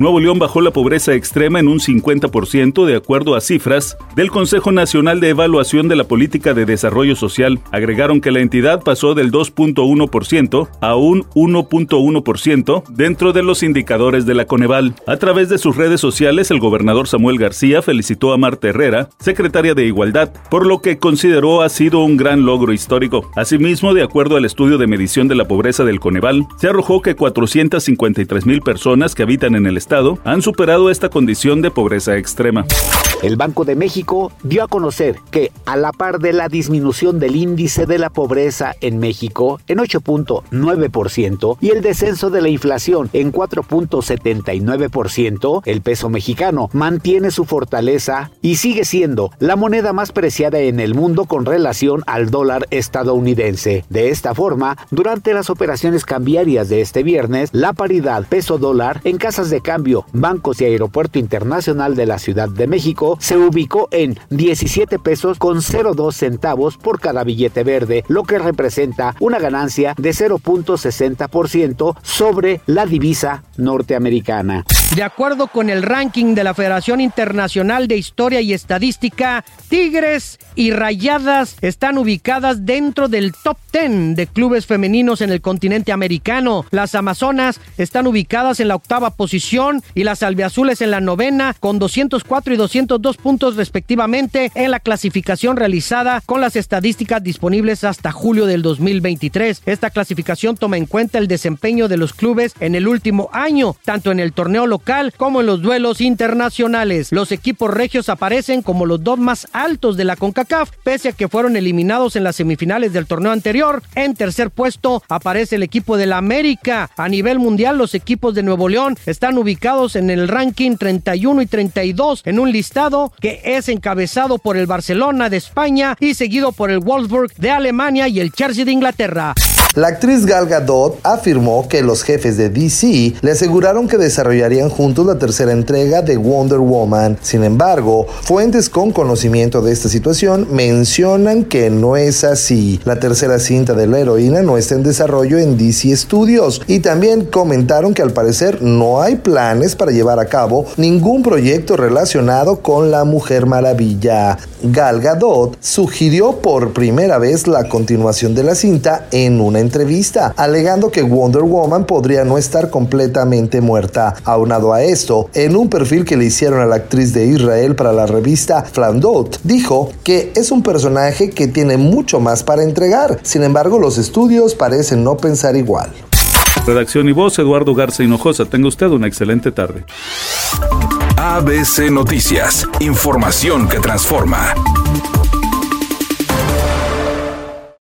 Nuevo León bajó la pobreza extrema en un 50% de acuerdo a cifras del Consejo Nacional de Evaluación de la Política de Desarrollo Social. Agregaron que la entidad pasó del 2.1% a un 1.1% dentro de los indicadores de la Coneval. A través de sus redes sociales, el gobernador Samuel García felicitó a Marta Herrera, secretaria de Igualdad, por lo que consideró ha sido un gran logro histórico. Asimismo, de acuerdo al estudio de medición de la pobreza del Coneval, se arrojó que 453 mil personas que habitan en el Estado han superado esta condición de pobreza extrema. El Banco de México dio a conocer que, a la par de la disminución del índice de la pobreza en México en 8.9% y el descenso de la inflación en 4.79%, el peso mexicano mantiene su fortaleza y sigue siendo la moneda más preciada en el mundo con relación al dólar estadounidense. De esta forma, durante las operaciones cambiarias de este viernes, la paridad peso-dólar en casas de cambio, bancos y aeropuerto internacional de la Ciudad de México se ubicó en 17 pesos con 0.2 centavos por cada billete verde, lo que representa una ganancia de 0.60% sobre la divisa norteamericana. De acuerdo con el ranking de la Federación Internacional de Historia y Estadística, Tigres y Rayadas están ubicadas dentro del top 10 de clubes femeninos en el continente americano. Las Amazonas están ubicadas en la octava posición y las albiazules en la novena con 204 y 202 puntos respectivamente en la clasificación realizada con las estadísticas disponibles hasta julio del 2023. Esta clasificación toma en cuenta el desempeño de los clubes en el último año, tanto en el torneo local como en los duelos internacionales. Los equipos regios aparecen como los dos más altos de la CONCACAF, pese a que fueron eliminados en las semifinales del torneo anterior. En tercer puesto aparece el equipo de la América. A nivel mundial, los equipos de Nuevo León están ubicados en el ranking 31 y 32 en un listado que es encabezado por el Barcelona de España y seguido por el Wolfsburg de Alemania y el Chelsea de Inglaterra. La actriz Gal Gadot afirmó que los jefes de DC le aseguraron que desarrollarían juntos la tercera entrega de Wonder Woman. Sin embargo, fuentes con conocimiento de esta situación mencionan que no es así. La tercera cinta de la heroína no está en desarrollo en DC Studios y también comentaron que al parecer no hay planes para llevar a cabo ningún proyecto relacionado con la Mujer Maravilla. Gal Gadot sugirió por primera vez la continuación de la cinta en una entrevista, alegando que Wonder Woman podría no estar completamente muerta. Aunado a esto, en un perfil que le hicieron a la actriz de Israel para la revista Flandot, dijo que es un personaje que tiene mucho más para entregar. Sin embargo, los estudios parecen no pensar igual. Redacción y voz, Eduardo Garza Hinojosa. Tenga usted una excelente tarde. ABC Noticias, información que transforma.